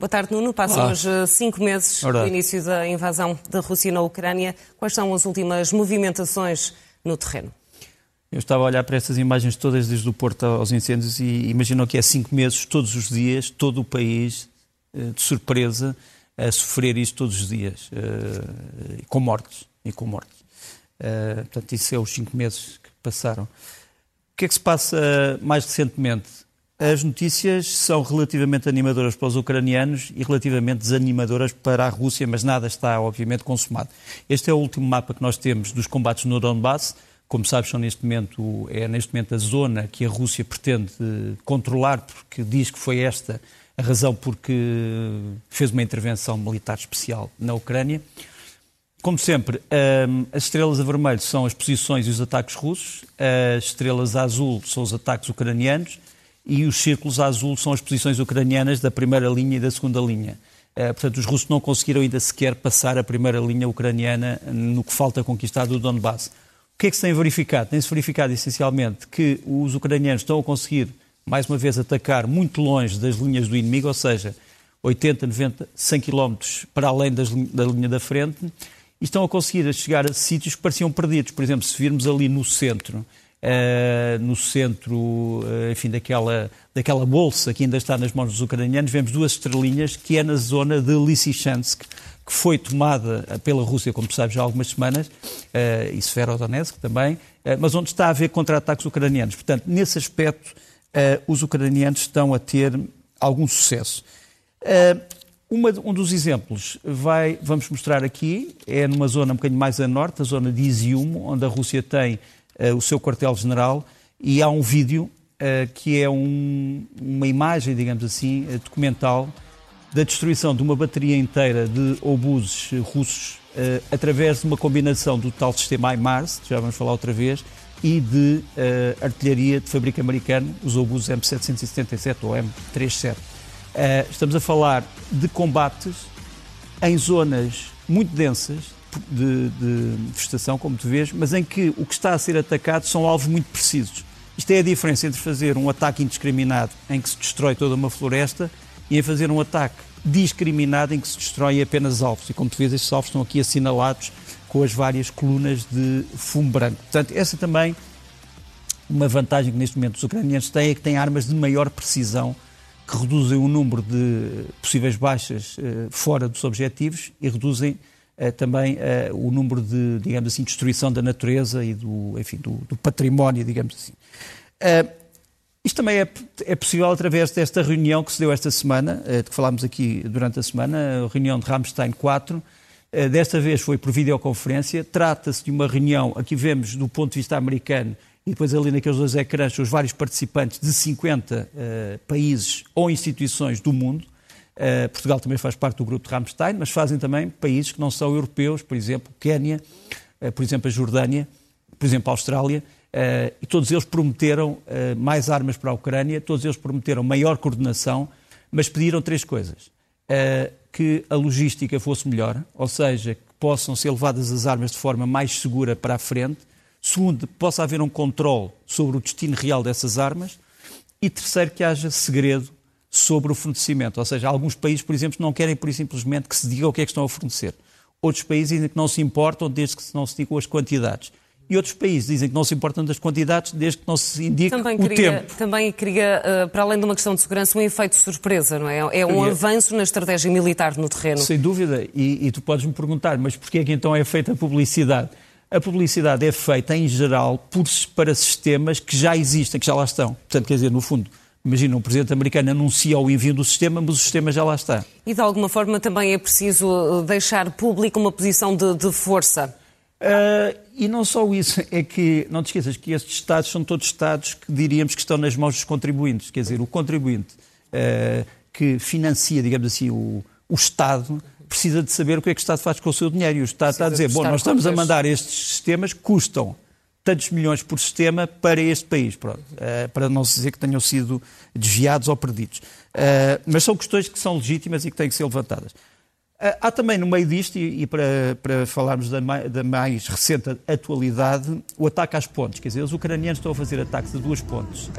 Boa tarde, Nuno. Passam Olá. hoje cinco meses do início da invasão da Rússia na Ucrânia. Quais são as últimas movimentações no terreno? Eu estava a olhar para essas imagens todas desde o Porto aos incêndios e imaginam que é cinco meses, todos os dias, todo o país, eh, de surpresa, a sofrer isto todos os dias, eh, com mortes. E com mortes. Eh, portanto, isso é os cinco meses que passaram. O que é que se passa mais recentemente? As notícias são relativamente animadoras para os ucranianos e relativamente desanimadoras para a Rússia, mas nada está, obviamente, consumado. Este é o último mapa que nós temos dos combates no Donbass. Como sabes, são neste momento, é neste momento a zona que a Rússia pretende controlar, porque diz que foi esta a razão porque fez uma intervenção militar especial na Ucrânia. Como sempre, hum, as estrelas a vermelho são as posições e os ataques russos, as estrelas a azul são os ataques ucranianos e os círculos azul são as posições ucranianas da primeira linha e da segunda linha. Eh, portanto, os russos não conseguiram ainda sequer passar a primeira linha ucraniana no que falta conquistar do Donbass. O que é que se tem verificado? Tem-se verificado essencialmente que os ucranianos estão a conseguir, mais uma vez, atacar muito longe das linhas do inimigo, ou seja, 80, 90, 100 quilómetros para além das, da linha da frente, e estão a conseguir chegar a sítios que pareciam perdidos. Por exemplo, se virmos ali no centro, Uh, no centro, uh, enfim, daquela, daquela bolsa que ainda está nas mãos dos ucranianos, vemos duas estrelinhas que é na zona de Lysychansk, que foi tomada pela Rússia, como sabes, há algumas semanas, uh, e Severodonetsk também, mas onde está a haver contra-ataques ucranianos. Portanto, nesse aspecto, os ucranianos estão a ter algum sucesso. Uma, um dos exemplos vai, vamos mostrar aqui, é numa zona um bocadinho mais a norte, a zona de Izium, onde a Rússia tem o seu quartel-general e há um vídeo uh, que é um, uma imagem, digamos assim, uh, documental da destruição de uma bateria inteira de obuses russos através de uma combinação do tal sistema HIMARS, já vamos falar outra vez, e de artilharia de fabrico americano, os obuses M777 ou M37. estamos a falar de combates em zonas muito densas, de, de vegetação, como tu vês, mas em que o que está a ser atacado são alvos muito precisos. Isto é a diferença entre fazer um ataque indiscriminado, em que se destrói toda uma floresta, e em fazer um ataque discriminado, em que se destrói apenas alvos. E como tu vês, estes alvos estão aqui assinalados com as várias colunas de fumo branco. Portanto, essa também uma vantagem que neste momento os ucranianos têm é que têm armas de maior precisão que reduzem o número de possíveis baixas eh, fora dos objetivos e reduzem também eh, o número de, digamos assim, destruição da natureza e do, enfim, do, do património, digamos assim. Eh, isto também é, é, possível através desta reunião que se deu esta semana, de que falámos aqui durante a semana, a reunião de Ramstein 4. Desta vez foi por videoconferência. Trata-se de uma reunião, aqui vemos do ponto de vista americano, e depois ali naqueles dois ecrãs, os vários participantes de 50 uh, países ou instituições do mundo. Uh, Portugal também faz parte do grupo de Ramstein, mas fazem também países que não são europeus, por exemplo, Quénia, uh, por exemplo, a Jordânia, por exemplo, a Austrália, uh, e todos eles prometeram mais armas para a Ucrânia, todos eles prometeram maior coordenação, mas pediram três coisas. que a logística fosse melhor, ou seja, que possam ser levadas as armas de forma mais segura para a frente. Segundo, possa haver um controle sobre o destino real dessas armas. E terceiro, que haja segredo sobre o fornecimento. Ou seja, alguns países, por exemplo, não querem, por simplesmente, que se diga o que é que estão a fornecer. Outros países dizem que não se importam desde que não se digam as quantidades. E outros países dizem que não se importam das quantidades desde que não se indique também o queria, tempo. Também queria, uh, para além de uma questão de segurança, um efeito de surpresa, não é? É um queria... avanço na estratégia militar no terreno. Sem dúvida. E, e tu podes me perguntar, mas porquê é que então é feita a publicidade? A publicidade é feita, em geral, por, para sistemas que já existem, que já lá estão. Portanto, quer dizer, no fundo, Imagina, um presidente americano anuncia o envio do sistema, mas o sistema já lá está. E de alguma forma também é preciso uh, deixar público uma posição de, de força. Uh, e não só isso, é que não te esqueças que estes Estados são todos Estados que diríamos que estão nas mãos dos contribuintes. Quer dizer, o contribuinte uh, que financia, digamos assim, o, o Estado precisa de saber o que é que o Estado faz com o seu dinheiro. E o Estado precisa está a dizer, bom, nós estamos a mandar estes sistemas, custam tantos milhões por sistema para este país, uh, para não se dizer que tenham sido desviados ou perdidos. Uh, mas são questões que são legítimas e que têm que ser levantadas. Há também no meio disto, e, para, para falarmos da, da, mais recente atualidade, o ataque às pontes. Quer dizer, os ucranianos estão a fazer ataques a duas pontes uh,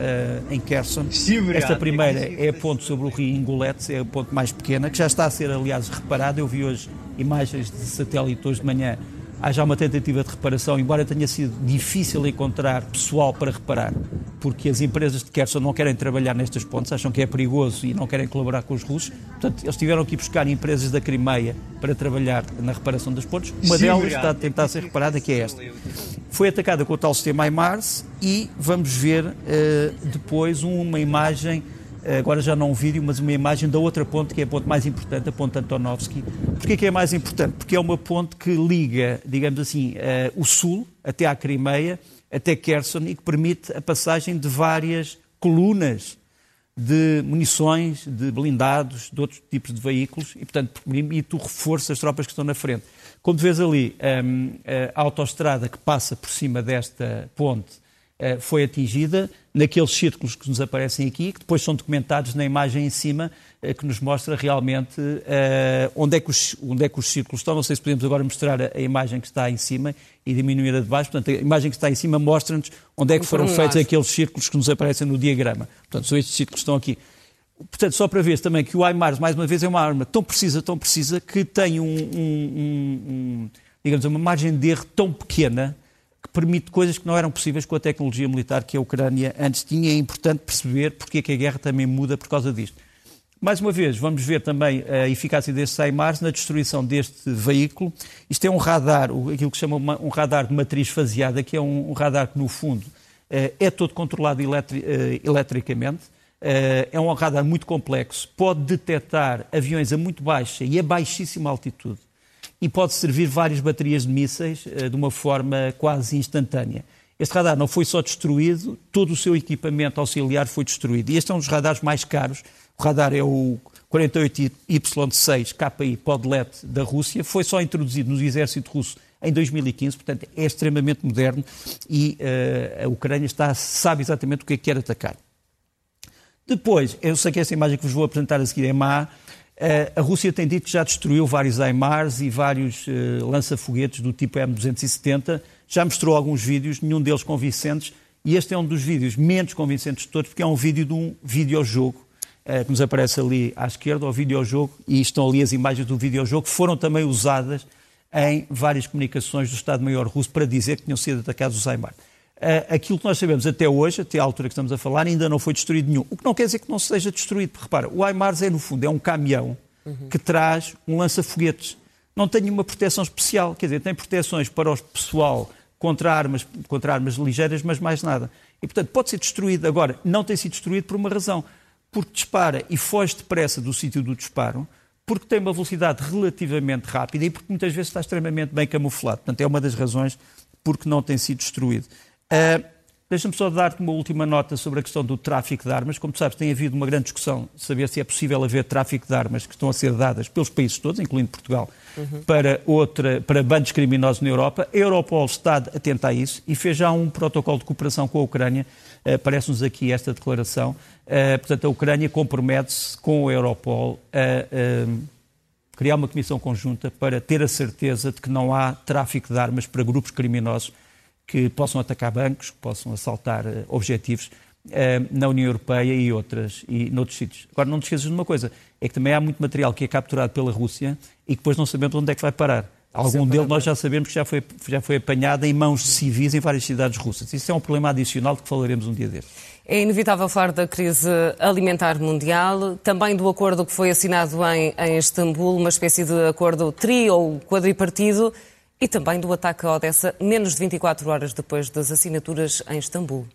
em Kherson. Esta primeira é a ponte sobre o rio Ingulets, é a ponte mais pequena, que já está a ser, aliás, reparada. Eu vi hoje imagens de satélite hoje de manhã há já uma tentativa de reparação, embora tenha sido difícil encontrar pessoal para reparar, porque as empresas de Kherson não querem trabalhar nestas pontes, acham que é perigoso e não querem colaborar com os russos. Portanto, eles tiveram que ir buscar empresas da Crimeia para trabalhar na reparação das pontes. Uma Sim, delas está a tentar ser reparada, que é esta. Foi atacada com o tal sistema IMARS e vamos ver uh, depois uma imagem agora já não um vídeo, mas uma imagem da outra ponte, que é a ponte mais importante, a ponte Antonovsky. Porquê que é mais importante? Porque é uma ponte que liga, digamos assim, uh, o sul até à Crimeia, até Kherson, e que permite a passagem de várias colunas de munições, de blindados, de outros tipos de veículos, e, portanto, permite o reforço das tropas que estão na frente. Como vês ali, ehm, a autoestrada que passa por cima desta ponte eh, foi atingida naqueles círculos que nos aparecem aqui, que depois são documentados na imagem em cima, eh, que nos mostra realmente uh, onde, é que os, onde é que os círculos estão. Não sei se podemos agora mostrar a, a imagem que está em cima e diminuir a de baixo. Portanto, a imagem que está em cima mostra-nos onde é que foram feitos aqueles círculos que nos aparecem no diagrama. Portanto, são estes círculos que estão aqui. Portanto, só para ver também que o IMARS, mais uma vez, é uma arma tão precisa, tão precisa, que tem um, um, um, um digamos, uma margem de erro tão pequena que permite coisas que não eram possíveis com a tecnologia militar que a Ucrânia antes tinha. É importante perceber porque é que a guerra também muda por causa disto. Mais uma vez, vamos ver também a eficácia deste SAIMARS na destruição deste veículo. Isto é um radar, aquilo que se chama um radar de matriz faseada, que é um radar que, no fundo, eh, é todo controlado eh, eletricamente. Eh, é um radar muito complexo, pode detectar aviões a muito baixa e a baixíssima altitude e pode servir várias baterias de mísseis uh, de uma forma quase instantânea. Este radar não foi só destruído, todo o seu equipamento auxiliar foi destruído. E este é um dos radares mais caros. O radar é o 48Y6 KI Podlet da Rússia, foi só introduzido no exército russo em 2015, portanto é extremamente moderno e uh, a Ucrânia está, sabe exatamente o que é que quer atacar. Depois, eu sei que essa imagem que vos vou apresentar a seguir é má, eh, a Rússia tem dito que já destruiu vários AIMARs e vários uh, lança-foguetes do tipo M270. Já mostrou alguns vídeos, nenhum deles convincentes. E este é um dos vídeos menos convincentes de todos, porque é um vídeo de um videojogo uh, que nos aparece ali à esquerda, o videojogo, e estão ali as imagens do videojogo, que foram também usadas em várias comunicações do Estado-Maior russo para dizer que tinham sido atacados os AIMAR. Uh, aquilo que nós sabemos até hoje, até à altura que estamos a falar, ainda não foi destruído nenhum. O que não quer dizer que não seja destruído. Repara, o HIMARS é, no fundo, é um caminhão uhum. que traz um lança-foguetes. Não tem nenhuma proteção especial. Quer dizer, tem proteções para o pessoal contra armas, contra armas ligeiras, mas mais nada. E, portanto, pode ser destruído. Agora, não tem sido destruído por uma razão. Porque dispara e foge depressa do sítio do disparo, porque tem uma velocidade relativamente rápida e porque muitas vezes está extremamente bem camuflado. Portanto, é uma das razões porque não tem sido destruído. Uh, Deixa-me só dar-te uma última nota sobre a questão do tráfico de armas. Como tu sabes, tem havido uma grande discussão saber se é possível haver tráfico de armas que estão a ser dadas pelos países todos, incluindo Portugal, uhum. para, outra, para bandos criminosos na Europa. A Europol está atenta a isso e fez já um protocolo de cooperação com a Ucrânia. Uh, Parece-nos aqui esta declaração. Uh, portanto, a Ucrânia compromete-se com a Europol a uh, criar uma comissão conjunta para ter a certeza de que não há tráfico de armas para grupos criminosos que possam atacar bancos, que possam assaltar uh, objetivos uh, na União Europeia e outras e noutros sítios. Agora, não te esqueças de uma coisa, é que também há muito material que é capturado pela Rússia e que depois não sabemos onde é que vai parar. Algum dele nós já sabemos que já foi, já foi apanhado em mãos de civis em várias cidades russas. Isso é um problema adicional de que falaremos um dia destes. É inevitável falar da crise alimentar mundial, também do acordo que foi assinado em, em Istambul, uma espécie de acordo tri ou quadripartido. E também do ataque a Odessa, menos de 24 horas depois das assinaturas em Istambul.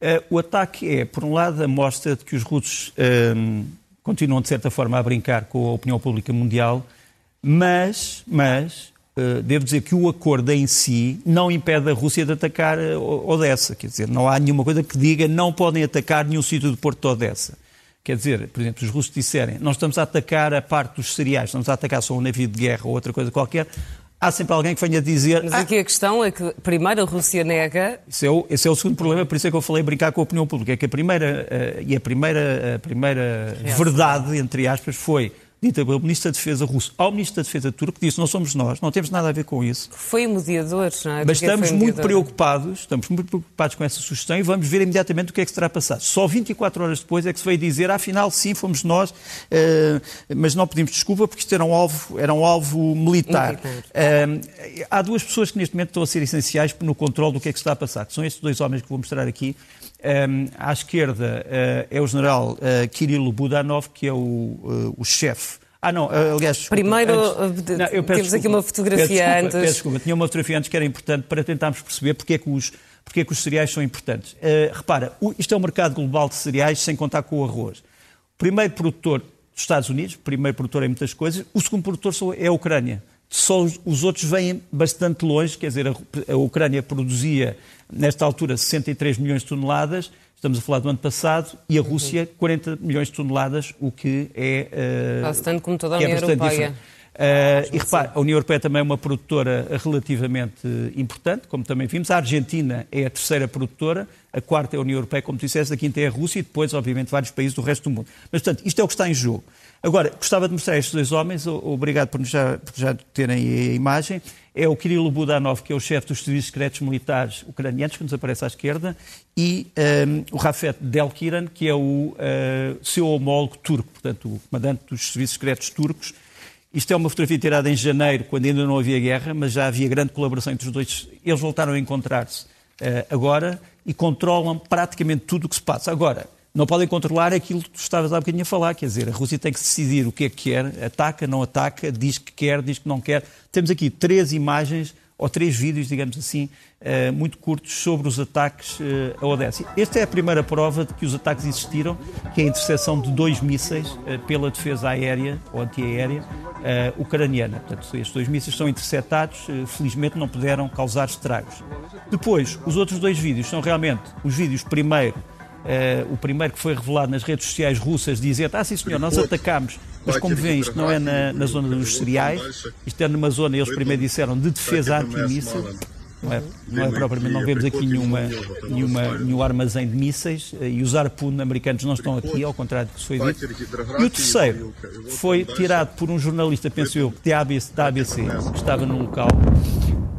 Uh, o ataque é, por um lado, a mostra de que os russos uh, continuam, de certa forma, a brincar com a opinião pública mundial, mas, mas uh, devo dizer que o acordo em si não impede a Rússia de atacar Odessa. Quer dizer, não há nenhuma coisa que diga não podem atacar nenhum sítio do porto de Odessa. Quer dizer, por exemplo, os russos disserem nós estamos a atacar a parte dos cereais, estamos a atacar só um navio de guerra ou outra coisa qualquer, há sempre alguém que venha dizer. Mas aqui ah, a questão é que, primeiro, a Rússia nega. Esse é, o, esse é o segundo problema, por isso é que eu falei brincar com a opinião pública. É que a primeira, uh, e a primeira, a primeira verdade, entre aspas, foi dita pelo Ministro da Defesa russo ao Ministro da Defesa turco, disse não somos nós, não temos nada a ver com isso. Foi o mediador, não é? Mas estamos muito preocupados, estamos muito preocupados com essa sugestão e vamos ver imediatamente o que é que se terá passado. Só 24 horas depois é que se veio dizer, afinal, sim, fomos nós, uh, mas não pedimos desculpa porque isto era um alvo, era um alvo militar. militar. Uh, há duas pessoas que neste momento estão a ser essenciais no controle do que é que se está a passar, que são estes dois homens que vou mostrar aqui. Um, à esquerda uh, é o general uh, Kirilo Budanov, que é o, uh, o chefe. Ah, não, aliás. Primeiro, antes, não, temos desculpa, aqui uma fotografia peço desculpa, antes. Peço desculpa, tinha uma fotografia antes que era importante para tentarmos perceber porque é que os, porque é que os cereais são importantes. repara, o, isto é um mercado global de cereais sem contar com o arroz. O primeiro produtor dos Estados Unidos, primeiro produtor em muitas coisas, o segundo produtor é a Ucrânia só os, outros vêm bastante longe, quer dizer, a, Ucrânia produzia, nesta altura, 63 milhões de toneladas, estamos a falar do ano passado, e a Rússia 40 milhões de toneladas, o que é... Uh, Quase tanto como toda a é União é Europeia. Uh, e repare, a União Europeia também é uma produtora relativamente importante, como também vimos. A Argentina é a terceira produtora, a quarta é a União Europeia, como tu disseste, a quinta é a Rússia e depois, obviamente, vários países do resto do mundo. Mas, portanto, isto é o que está em jogo. Agora, gostava de mostrar estes dois homens, obrigado por já, por já terem a imagem. É o Kirilo Budanov, que é o chefe dos serviços secretos militares ucranianos, que nos aparece à esquerda, e um, o Rafet Delkiran, que é o uh, seu homólogo turco, portanto, o comandante dos serviços secretos turcos. Isto é uma fotografia tirada em janeiro, quando ainda não havia guerra, mas já havia grande colaboração entre os dois. Eles voltaram a encontrar-se uh, agora e controlam praticamente tudo o que se passa. Agora, não podem controlar aquilo que tu estavas há bocadinho a falar, quer dizer, a Rússia tem que decidir o que é que quer, ataca, não ataca, diz que quer, diz que não quer. Temos aqui três imagens, ou três vídeos, digamos assim, eh, muito curtos sobre os ataques eh, a Odessa. Esta é a primeira prova de que os ataques existiram, que é a interseção de dois mísseis eh, pela defesa aérea ou antiaérea ucraniana. Portanto, estes dois mísseis são interceptados, felizmente não puderam causar estragos. Depois, os outros dois vídeos são realmente os vídeos primeiro Uh, o primeiro que foi revelado nas redes sociais russas dizendo ah sim senhor, nós atacámos. mas como veem isto não é na, na zona dos cereais. Isto é numa zona, eles primeiro disseram de defesa antimíssil não é, não é propriamente, não vemos aqui nenhuma, nenhuma, nenhum armazém de mísseis eh, e os ARPUN americanos não estão aqui, ao contrário do que se foi dito. E o terceiro foi tirado por um jornalista, penso eu, da ABC, da ABC que estava no local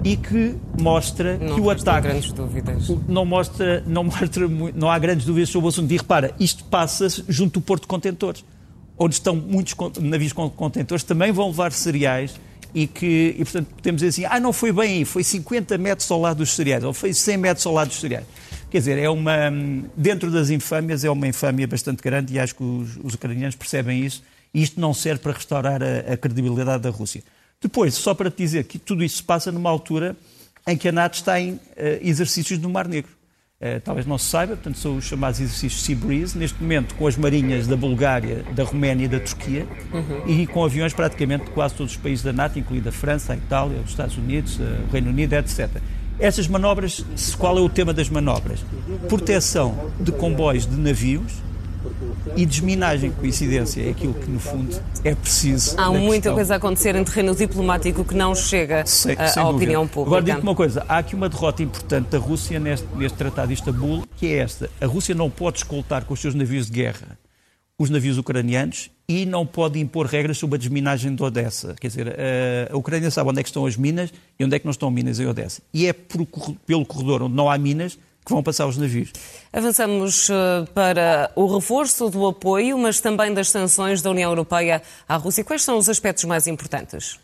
e que mostra não que o ataque grandes dúvidas. não mostra não mostra não há grandes dúvidas sobre o assunto. E repara isto passa junto do porto de contentores onde estão muitos navios com contentores também vão levar cereais e que e, portanto podemos dizer assim ah não foi bem aí foi 50 metros ao lado dos cereais ou foi 100 metros ao lado dos cereais quer dizer é uma dentro das infâmias é uma infâmia bastante grande e acho que os, os ucranianos percebem isso e isto não serve para restaurar a, a credibilidade da Rússia depois, só para te dizer que tudo isso se passa numa altura em que a NATO está em uh, exercícios no Mar Negro. Uh, talvez não se saiba, portanto, são os chamados exercícios Sea Breeze, neste momento com as marinhas da Bulgária, da Roménia e da Turquia, uhum. e com aviões praticamente de quase todos os países da NATO, incluindo a França, a Itália, os Estados Unidos, uh, o Reino Unido, etc. Essas manobras, qual é o tema das manobras? Proteção de comboios de navios e desminagem, coincidência, é aquilo que, no fundo, é preciso. Há muita coisa a acontecer em terreno diplomático que não chega sem, à sem opinião pública. Agora, digo-te uma coisa: há aqui uma derrota importante da Rússia neste, neste Tratado de Istambul, que é esta. A Rússia não pode escoltar com os seus navios de guerra os navios ucranianos e não pode impor regras sobre a desminagem de Odessa. Quer dizer, a Ucrânia sabe onde é que estão as minas e onde é que não estão minas em Odessa. E é pelo corredor onde não há minas que vão passar os navios. Avançamos eh, para o reforço do apoio, mas também das sanções da União Europeia à Rússia. Quais são os aspectos mais importantes?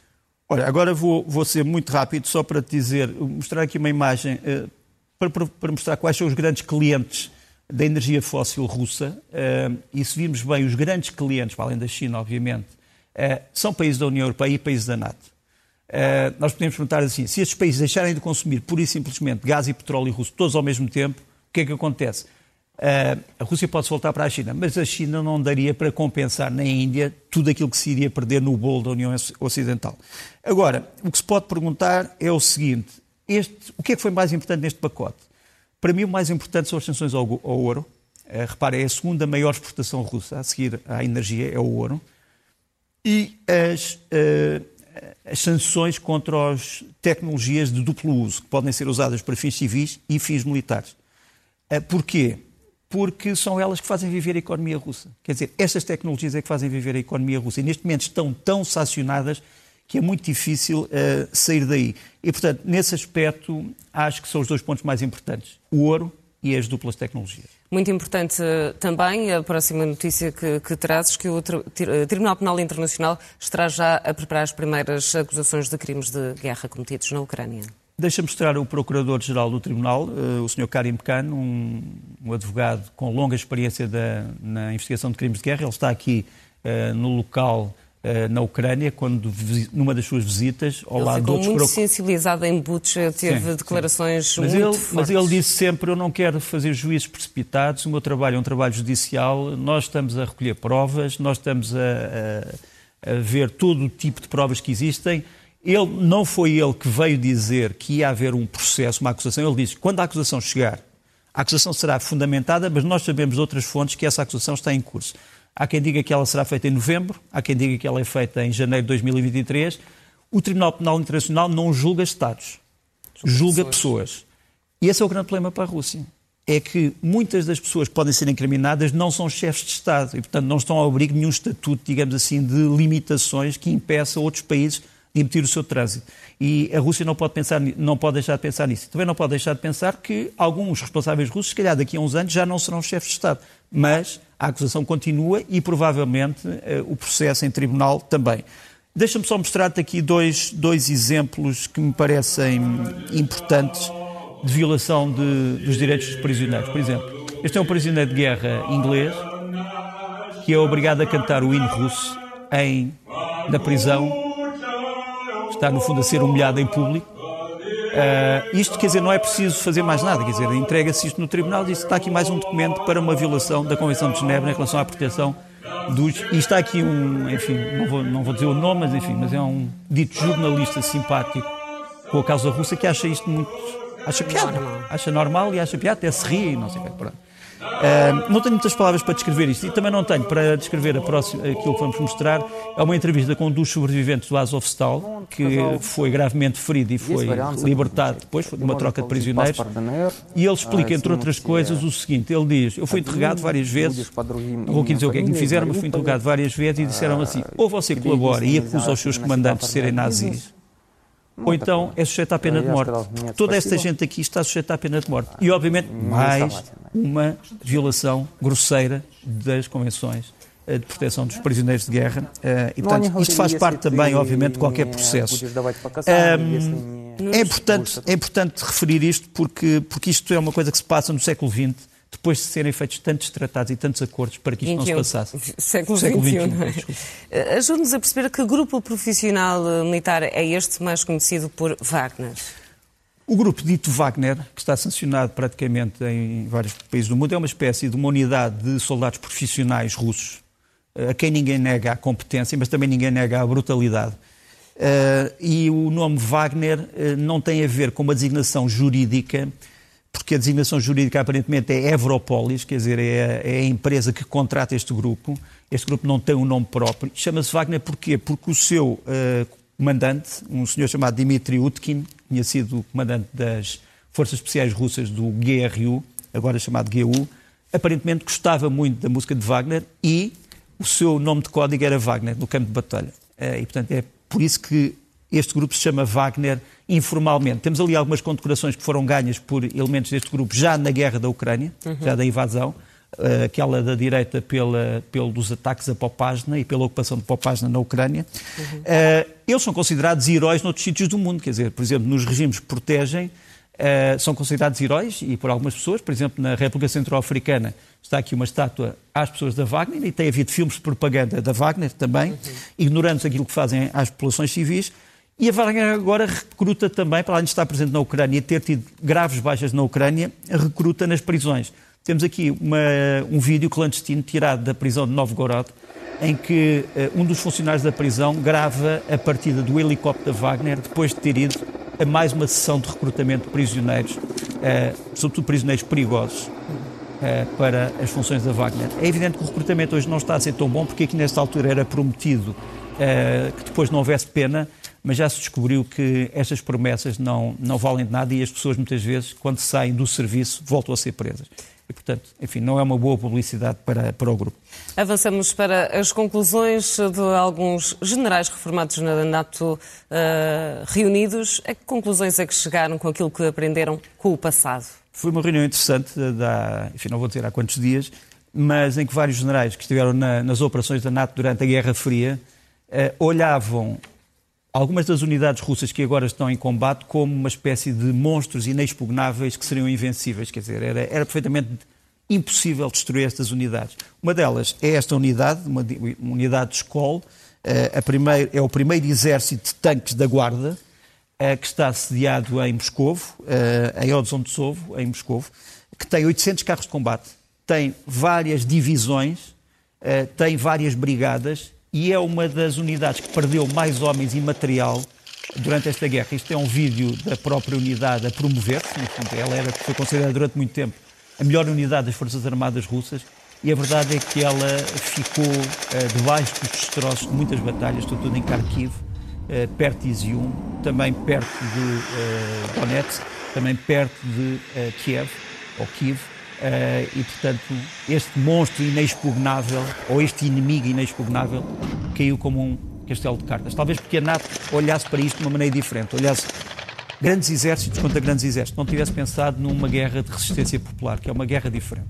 Olha, agora vou, vou ser muito rápido, só para te dizer, mostrar aqui uma imagem uh, para, para, mostrar quais são os grandes clientes da energia fóssil russa. Uh, e se virmos bem, os grandes clientes, para além da China, obviamente, são países da União Europeia e países da NATO. Uh, nós podemos perguntar assim: se estes países deixarem de consumir pura e simplesmente gás e petróleo russo todos ao mesmo tempo, o que é que acontece? Uh, a Rússia pode voltar para a China, mas a China não daria para compensar na Índia tudo aquilo que se iria perder no bolo da União Ocidental. Agora, o que se pode perguntar é o seguinte: este, o que é que foi mais importante neste pacote? Para mim, o mais importante são as sanções ao, ao ouro. Uh, repara, é a segunda maior exportação russa, a seguir à energia, é o ouro. E as. Uh, as sanções contra as tecnologias de duplo uso, que podem ser usadas para fins civis e fins militares. Eh, porquê? porque são elas que fazem viver a economia russa. Quer dizer, estas tecnologias é que fazem viver a economia russa e neste momento estão tão sancionadas que é muito difícil uh, sair daí. E, portanto, nesse aspecto, acho que são os dois pontos mais importantes: o ouro e as duplas tecnologias. Muito importante uh, também a próxima notícia que, que trazes, que o eh, Tribunal Penal Internacional estará já a preparar as primeiras acusações de crimes de guerra cometidos na Ucrânia. Deixa mostrar o Procurador-Geral do Tribunal, uh, o Sr. Karim Khan, um, um, advogado com longa experiência da, na investigação de crimes de guerra. Ele está aqui uh, no local eh, na Ucrânia, quando numa das suas visitas, ao ele lado de outros... muito sensibilizado em Butcha, teve sim, declarações sim. Mas muito ele, fortes. Mas ele disse sempre, eu não quero fazer juízos precipitados, o meu trabalho é um trabalho judicial, nós estamos a recolher provas, nós estamos a, a, a ver todo o tipo de provas que existem, ele não foi ele que veio dizer que ia haver um processo, uma acusação. Ele disse: quando a acusação chegar, a acusação será fundamentada, mas nós sabemos de outras fontes que essa acusação está em curso. Há quem diga que ela será feita em novembro, há quem diga que ela é feita em janeiro de 2023. O Tribunal Penal Internacional não julga Estados, julga, pessoas. pessoas. E esse é o grande problema para a Rússia. É que muitas das pessoas que podem ser incriminadas não são chefes de Estado e, portanto, não estão a abrigo nenhum estatuto, digamos assim, de limitações que impeça outros países de emitir o seu trânsito. E a Rússia não pode, pensar, não pode deixar de pensar nisso. Também não pode deixar de pensar que alguns responsáveis russos, se calhar daqui a uns anos, já não serão chefes de Estado. Mas a acusação continua e provavelmente eh, o processo em tribunal também. Deixa-me só mostrar-te aqui dois, dois exemplos que me parecem importantes de violação de, dos direitos dos prisioneiros. Por exemplo, este é um prisioneiro de guerra inglês que é obrigado a cantar o hino russo em, na prisão está no fundo a ser humilhado em público. Uh, isto, quer dizer, não é preciso fazer mais nada, quer dizer, entrega-se isto no tribunal e está aqui mais um documento para uma violação da Convenção de Genebra em relação à proteção dos... E está aqui um, enfim, não vou, não vou dizer o nome, mas enfim, mas é um dito jornalista simpático com a causa russa que acha isto muito... acha piada, acha normal e acha piada, até se ri, não sei o que, pronto. Uh, não tenho muitas palavras para descrever isto e também não tenho para descrever a próxima, aquilo que vamos mostrar. É uma entrevista com um dos sobreviventes do Azovstal, que foi gravemente ferido e foi libertado depois de uma troca de prisioneiros. E ele explica, entre outras coisas, o seguinte: ele diz, eu fui interrogado várias vezes, não vou aqui dizer o que é que me fizeram, mas fui interrogado várias vezes e disseram assim: ou você colabora e acusa os seus comandantes de serem nazis ou então é sujeito à pena de morte. Toda esta gente aqui está sujeita à pena de morte. E, obviamente, mais uma violação grosseira das convenções eh, de proteção dos prisioneiros de guerra. Eh, e, portanto, isto faz parte também, obviamente, de qualquer processo. é, importante, é importante referir isto porque, porque isto é uma coisa que se passa no século XX depois de serem feitos tantos tratados e tantos acordos para que isto 21. não se passasse. Século, século XXI. É? Ajude-nos a perceber que grupo profissional eh, militar é este mais conhecido por Wagner? O grupo dito Wagner, que está sancionado praticamente em vários países do mundo, é uma espécie de uma unidade de soldados profissionais russos, eh, a quem ninguém nega a competência, mas também ninguém nega a brutalidade. Uh, e o nome Wagner uh, não tem a ver com uma designação jurídica porque a designação jurídica aparentemente é Evropolis, quer dizer, é a, é a, empresa que contrata este grupo. Este grupo não tem um nome próprio. Chama-se Wagner porquê? Porque o seu uh, comandante, um senhor chamado Dmitry Utkin, tinha sido comandante das Forças Especiais Russas do GRU, agora chamado GU, aparentemente gostava muito da música de Wagner e o seu nome de código era Wagner, no campo de batalha. Uh, e, portanto, é por isso que este grupo se chama Wagner informalmente. Temos ali algumas condecorações que foram ganhas por elementos deste grupo já na guerra da Ucrânia, uhum. já da invasão. Uh, aquela da direita pela, pelos ataques a Popasna e pela ocupação de Popasna na Ucrânia. Uhum. Uh, eles são considerados heróis noutros sítios do mundo, quer dizer, por exemplo, nos regimes que protegem, uh, são considerados heróis e por algumas pessoas, por exemplo, na República Centro-Africana está aqui uma estátua às pessoas da Wagner e tem havido filmes de propaganda da Wagner também, uhum. ignorando aquilo que fazem às populações civis. E a Wagner agora recruta também, para além de estar presente na Ucrânia e ter tido graves baixas na Ucrânia, recruta nas prisões. Temos aqui uma, um vídeo clandestino tirado da prisão de Novgorod, em que uh, um dos funcionários da prisão grava a partida do helicóptero da Wagner depois de ter ido a mais uma sessão de recrutamento de prisioneiros, uh, sobretudo prisioneiros perigosos, uh, para as funções da Wagner. É evidente que o recrutamento hoje não está a ser tão bom, porque aqui nesta altura era prometido que depois não houvesse pena, mas já se descobriu que estas promessas não, não valem de nada e as pessoas muitas vezes, quando saem do serviço, voltam a ser presas. E, portanto, enfim, não é uma boa publicidade para, para o grupo. Avançamos para as conclusões de alguns generais reformados na NATO uh, reunidos. A que conclusões é que chegaram com aquilo que aprenderam com o passado? Foi uma reunião interessante, da, enfim, não vou dizer há quantos dias, mas em que vários generais que estiveram na, nas operações da NATO durante a Guerra Fria uh, olhavam algumas das unidades russas que agora estão em combate como uma espécie de monstros inexpugnáveis que seriam invencíveis. Quer dizer, era, era perfeitamente impossível destruir estas unidades. Uma delas é esta unidade, uma, uma unidade de Skol, uh, a é o primeiro exército de tanques da Guarda, uh, que está sediado em Moscovo, uh, em Odzontsovo, em Moscovo, que tem 800 carros de combate tem várias divisões, eh, tem várias brigadas e é uma das unidades que perdeu mais homens e material durante esta guerra. Isto é um vídeo da própria unidade a promover-se, ela era, foi considerada durante muito tempo a melhor unidade das Forças Armadas Russas e a verdade é que ela ficou uh, debaixo dos destroços de muitas batalhas, sobretudo em Kharkiv, uh, perto de Izium, também perto de uh, Donetsk, também perto de Kiev, ou Kiev, Uh, e, portanto, este monstro inexpugnável, ou este inimigo inexpugnável, caiu como um castelo de cartas. Talvez porque a NATO olhasse para isto de uma maneira diferente, olhasse grandes exércitos contra grandes exércitos, não tivesse pensado numa guerra de resistência popular, que é uma guerra diferente.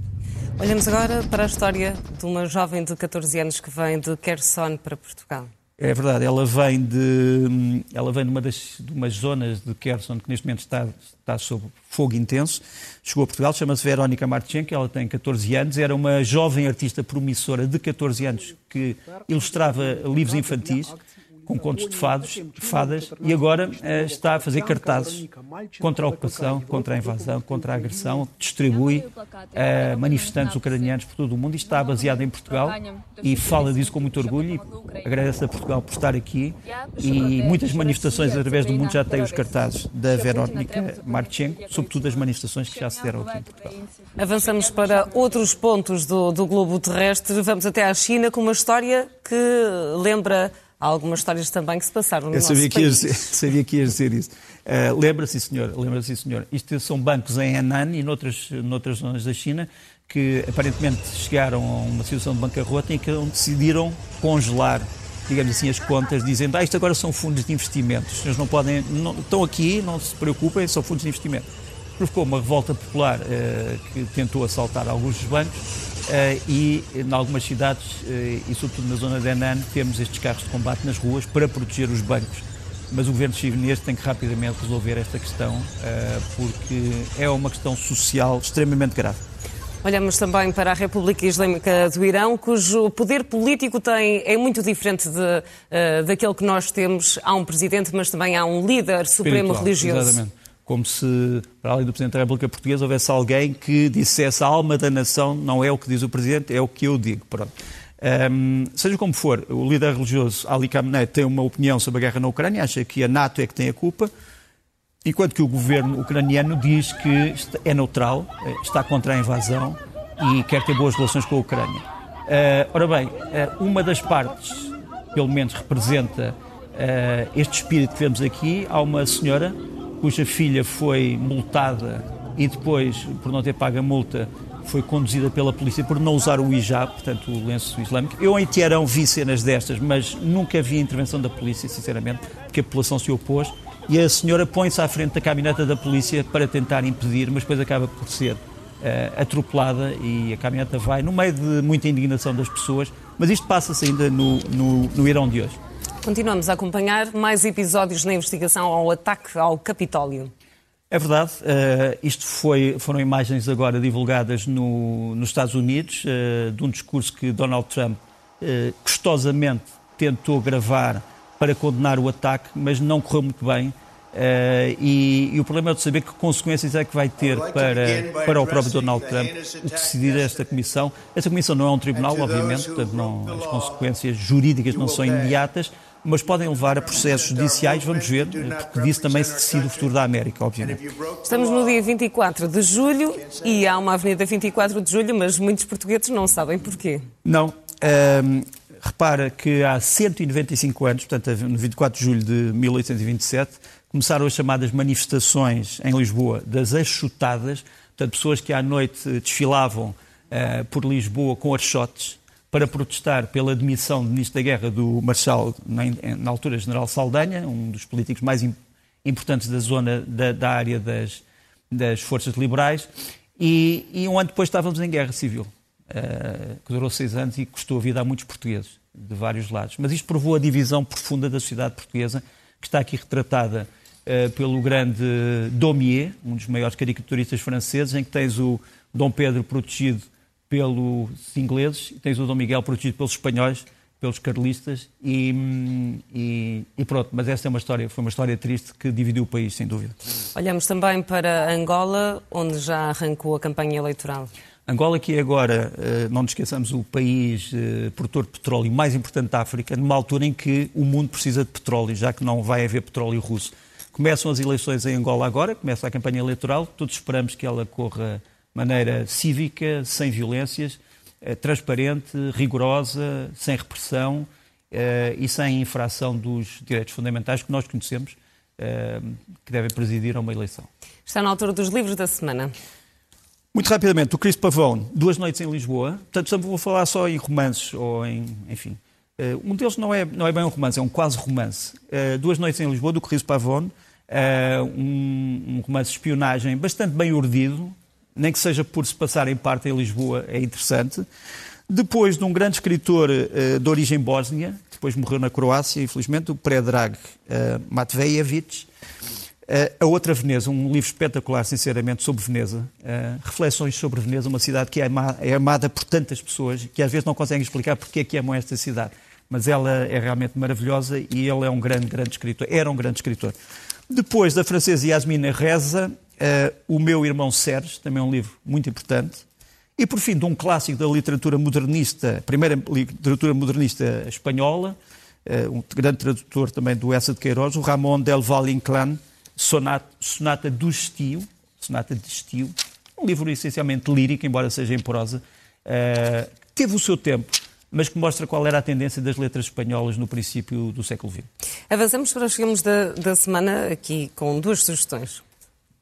Olhamos agora para a história de uma jovem de 14 anos que vem de Kherson para Portugal. É verdade, ela vem de, ela vem de uma das de umas zonas de Kherson que neste momento está, está sob fogo intenso. Chegou a Portugal, chama-se Verónica Marchenko, ela tem 14 anos, era uma jovem artista promissora de 14 anos que ilustrava livros infantis com contos de fados, fadas, e agora uh, está a fazer cartazes contra a ocupação, contra a invasão, contra a agressão, distribui a uh, manifestantes ucranianos por todo o mundo e está baseado em Portugal e fala disso com muito orgulho e agradece a Portugal por estar aqui e muitas manifestações através do mundo já têm os cartazes da Verónica Marchenko, sobretudo as manifestações que já se deram aqui em Portugal. Avançamos para outros pontos do, do globo terrestre, vamos até à China com uma história que lembra Há algumas histórias também que se passaram no Eu sabia nosso que país. Sabia que ias dizer isso. Uh, lembra-se, senhor, lembra-se, senhor. Isto são bancos em Henan e noutras, noutras zonas da China que aparentemente chegaram a uma situação de bancarrota em que decidiram congelar digamos assim, as contas, dizendo ah, isto agora são fundos de investimentos, não podem, não, estão aqui, não se preocupem, são fundos de investimento. Provocou uma revolta popular uh, que tentou assaltar alguns dos bancos e em algumas cidades, uh, e sobretudo na zona de Henan, temos estes carros de combate nas ruas para proteger os bancos. Mas o governo chinês tem que rapidamente resolver esta questão, uh, porque é uma questão social extremamente grave. Olhamos também para a República Islâmica do Irão, cujo poder político tem, é muito diferente de, uh, daquele que nós temos. Há um presidente, mas também há um líder supremo Espiritual, religioso. Exatamente como se, para além do Presidente da República Portuguesa, houvesse alguém que dissesse a alma da nação não é o que diz o Presidente, é o que eu digo. Pronto. Um, seja como for, o líder religioso Ali Khamenei tem uma opinião sobre a guerra na Ucrânia, acha que a NATO é que tem a culpa, enquanto que o governo ucraniano diz que é neutral, eh, está contra a invasão e quer ter boas relações com a Ucrânia. Uh, ora bem, uh, uma das partes, pelo menos representa uh, este espírito que vemos aqui, há uma senhora cuja filha foi multada e depois, por não ter pago a multa, foi conduzida pela polícia por não usar o hijab, portanto o lenço islâmico. Eu em Teherão vi cenas destas, mas nunca vi intervenção da polícia, sinceramente, porque a população se opôs. E a senhora põe-se à frente da caminhoneta da polícia para tentar impedir, mas depois acaba por ser uh, atropelada e a caminhoneta vai no meio de muita indignação das pessoas. Mas isto passa-se ainda no, no, no Irão de hoje. Continuamos a acompanhar mais episódios na investigação ao ataque ao Capitólio. É verdade. Uh, isto foi, foram imagens agora divulgadas no, nos Estados Unidos uh, de um discurso que Donald Trump uh, custosamente tentou gravar para condenar o ataque, mas não correu muito bem. E, e, o problema é de saber que consequências é que vai ter para, para o próprio Donald Trump o decidir esta comissão. Esta comissão não é um tribunal, obviamente, portanto não, as consequências jurídicas não são imediatas, mas podem levar a processos judiciais, vamos ver, porque disso também se decide o futuro da América, obviamente. Estamos no dia 24 de julho e há uma Avenida 24 de julho, mas muitos portugueses não sabem porquê. Não. Um, repara que há 195 anos, portanto, no 24 de julho de 1827, começaram as chamadas manifestações em Lisboa das Achutadas, Portanto, pessoas que à noite desfilavam uh, por Lisboa com archotes para protestar pela demissão de ministro da Guerra do Marshal, na, na altura General Saldanha, um dos políticos mais importantes da zona, da, da área das, das forças liberais, e, e, um ano depois estávamos em guerra civil, uh, que durou seis anos e custou a vida a muitos portugueses, de vários lados. Mas isto provou a divisão profunda da sociedade portuguesa, que está aqui retratada uh, pelo grande Daumier, um dos maiores caricaturistas franceses, em que tens o Dom Pedro protegido pelos ingleses tens o Dom Miguel protegido pelos espanhóis, pelos carlistas e, e, e, pronto. Mas essa é uma história, foi uma história triste que dividiu o país, sem dúvida. Olhamos também para Angola, onde já arrancou a campanha eleitoral. Angola, que é agora, eh, não nos esqueçamos, o país eh, produtor de petróleo mais importante da África, numa altura em que o mundo precisa de petróleo, já que não vai haver petróleo russo. Começam as eleições em Angola agora, começa a campanha eleitoral, todos esperamos que ela corra maneira cívica, sem violências, eh, transparente, rigorosa, sem repressão e sem infração dos direitos fundamentais que nós conhecemos, que devem presidir a uma eleição. Está na altura dos livros da semana. Muito rapidamente, o Chris Pavone, Duas Noites em Lisboa. Portanto, vou falar só em romances, ou em, enfim. Um deles não é, não é bem um romance, é um quase romance. Duas Noites em Lisboa, do Chris Pavone. Um, um, romance de espionagem bastante bem urdido, nem que seja por se passar em parte em Lisboa, é interessante. Depois de um grande escritor de origem bósnia, depois morreu na Croácia, infelizmente, o Predrag Matvejevic. Uh, a Outra Veneza, um livro espetacular, sinceramente, sobre Veneza. Uh, reflexões sobre Veneza, uma cidade que é, ama é, amada por tantas pessoas que às vezes não conseguem explicar porque é que amam esta cidade. Mas ela é realmente maravilhosa e ele é um grande, grande escritor. Era um grande escritor. Depois da francesa Yasmina Reza, uh, O Meu Irmão Serge, também é um livro muito importante. E, por fim, de um clássico da literatura modernista, primeira literatura modernista espanhola, um grande tradutor também do Essa de Queiroz, o Ramon del Valle Inclán, Sonata, Sonata do Estio, Sonata de Estio, um livro essencialmente lírico, embora seja em prosa, uh, teve o seu tempo, mas que mostra qual era a tendência das letras espanholas no princípio do século XX. Avançamos para os filmes da, da semana, aqui com duas sugestões.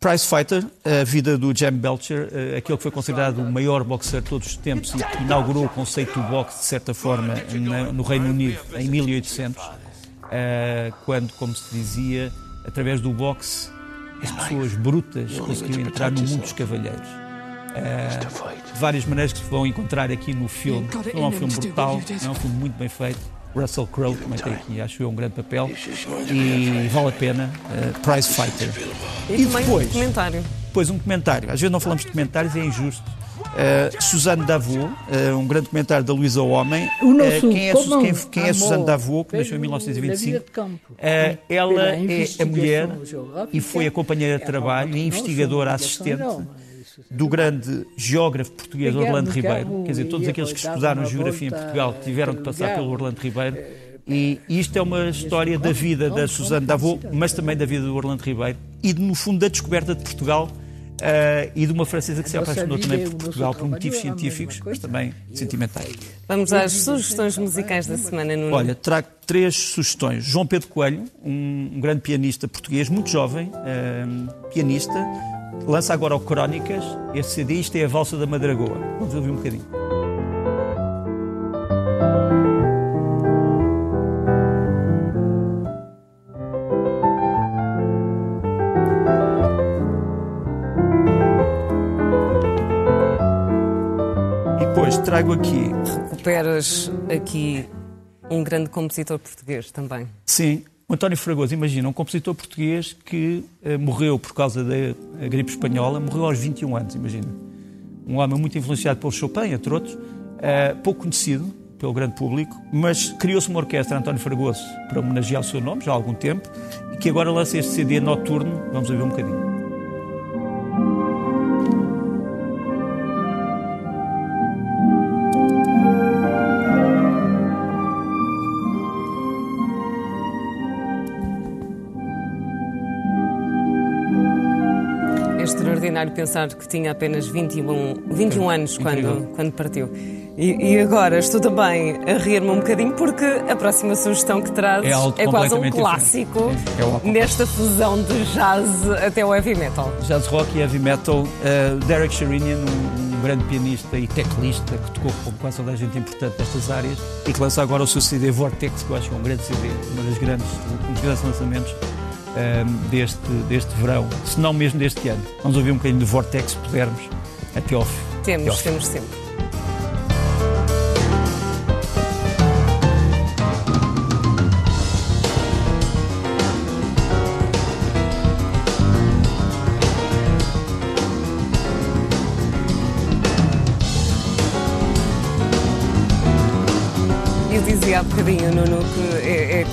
Prize Fighter, a vida do Jam Belcher, uh, aquele que foi considerado o maior boxer de todos os tempos e que inaugurou o conceito do boxe, de certa forma, no Reino Unido em 1800, uh, eh, quando, como se dizia, através do boxe, as pessoas brutas conseguiram entrar no mundo dos cavalheiros. Uh, de várias maneiras que se vão encontrar aqui no filme. Não é um filme brutal, não é um filme muito bem feito. Russell Crowe também tem aqui, acho eu, um grande papel. E vale a pena. Uh, Prize Fighter. E, e depois, um comentário. Depois um comentário. Às vezes não falamos de comentários, é injusto. Uh, Suzanne Davot, uh, um grande comentário da Luísa Homem. Uh, quem é, quem, quem é Suzanne Davot, que nasceu em 1925? ela é a mulher e foi a companheira de trabalho e investigadora assistente do grande geógrafo português Orlando Ribeiro. Quer dizer, todos aqueles que estudaram geografia em Portugal tiveram que passar pelo Orlando Ribeiro. E isto é uma história da vida da Suzanne Davot, mas também da vida do Orlando Ribeiro e, no fundo, da descoberta de Portugal Uh, e de uma francesa que se apaixonou também por Portugal por motivos científicos, mas também sentimentais. Vamos às sugestões musicais da semana, Nuno. Olha, trago três sugestões. João Pedro Coelho, um, um grande pianista português, muito jovem, uh, pianista, lança agora o Crónicas. Esse CD, isto é a Valsa da Madragoa. Vamos ouvir um bocadinho. trago aqui. Recuperas aqui um grande compositor português também. Sim, António Fragoso, imagina, um compositor português que uh, morreu por causa da gripe espanhola, morreu aos 21 anos, imagina. Um homem muito influenciado pelo Chopin, entre outros, uh, pouco conhecido pelo grande público, mas criou-se uma orquestra, António Fragoso, para homenagear o seu nome, já há algum tempo, e que agora lança este CD noturno, vamos ouvir um bocadinho. Extraordinário pensar que tinha apenas 21, 21 anos quando, quando partiu. E, e, agora estou também a rir-me um bocadinho porque a próxima sugestão que traz é, é quase um clássico é, é nesta fusão de jazz até o heavy metal. Jazz rock e heavy metal. Uh, Derek Sherinian, um, um, grande pianista e teclista que tocou com quase toda a gente importante nestas áreas e que lança agora o seu CD Vortex, que eu acho que é um grande CD, uma das grandes, um dos grandes lançamentos uh, deste, deste verão, se não mesmo deste ano. Vamos ouvir um bocadinho de Vortex, se pudermos, até ao fim. Temos, temos sempre.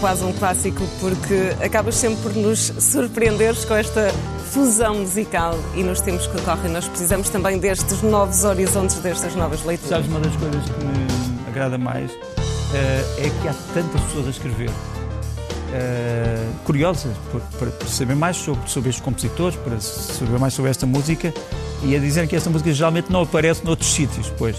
Quase um clássico porque acabas sempre por nos surpreender com esta fusão musical e nos tempos que correm nós precisamos também destes novos horizontes, destas novas leituras. Sabes, uma das coisas que me agrada mais uh, é que há tantas pessoas a escrever. Uh, curiosas para saber mais sobre, sobre estes compositores, para saber mais sobre esta música e a dizer que esta música geralmente não aparece noutros sítios, pois.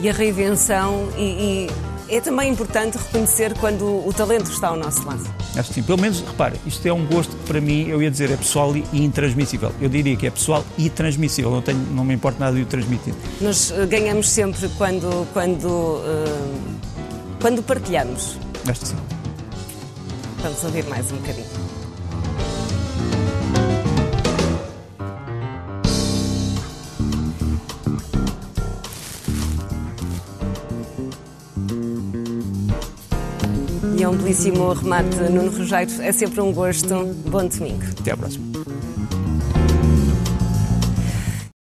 E a reinvenção e, e é também importante reconhecer quando o talento está ao nosso lado. Acho que sim. Pelo menos, repare, isto é um gosto que para mim, eu ia dizer, é pessoal e intransmissível. Eu diria que é pessoal e transmissível. Não, tenho, não me importa nada de o transmitir. Nós eh, ganhamos sempre quando, quando, uh, quando partilhamos. Acho que sim. Vamos ouvir mais um bocadinho. Belíssimo remate, Nuno Rogério. É sempre um gosto. Bom domingo. Até à próxima.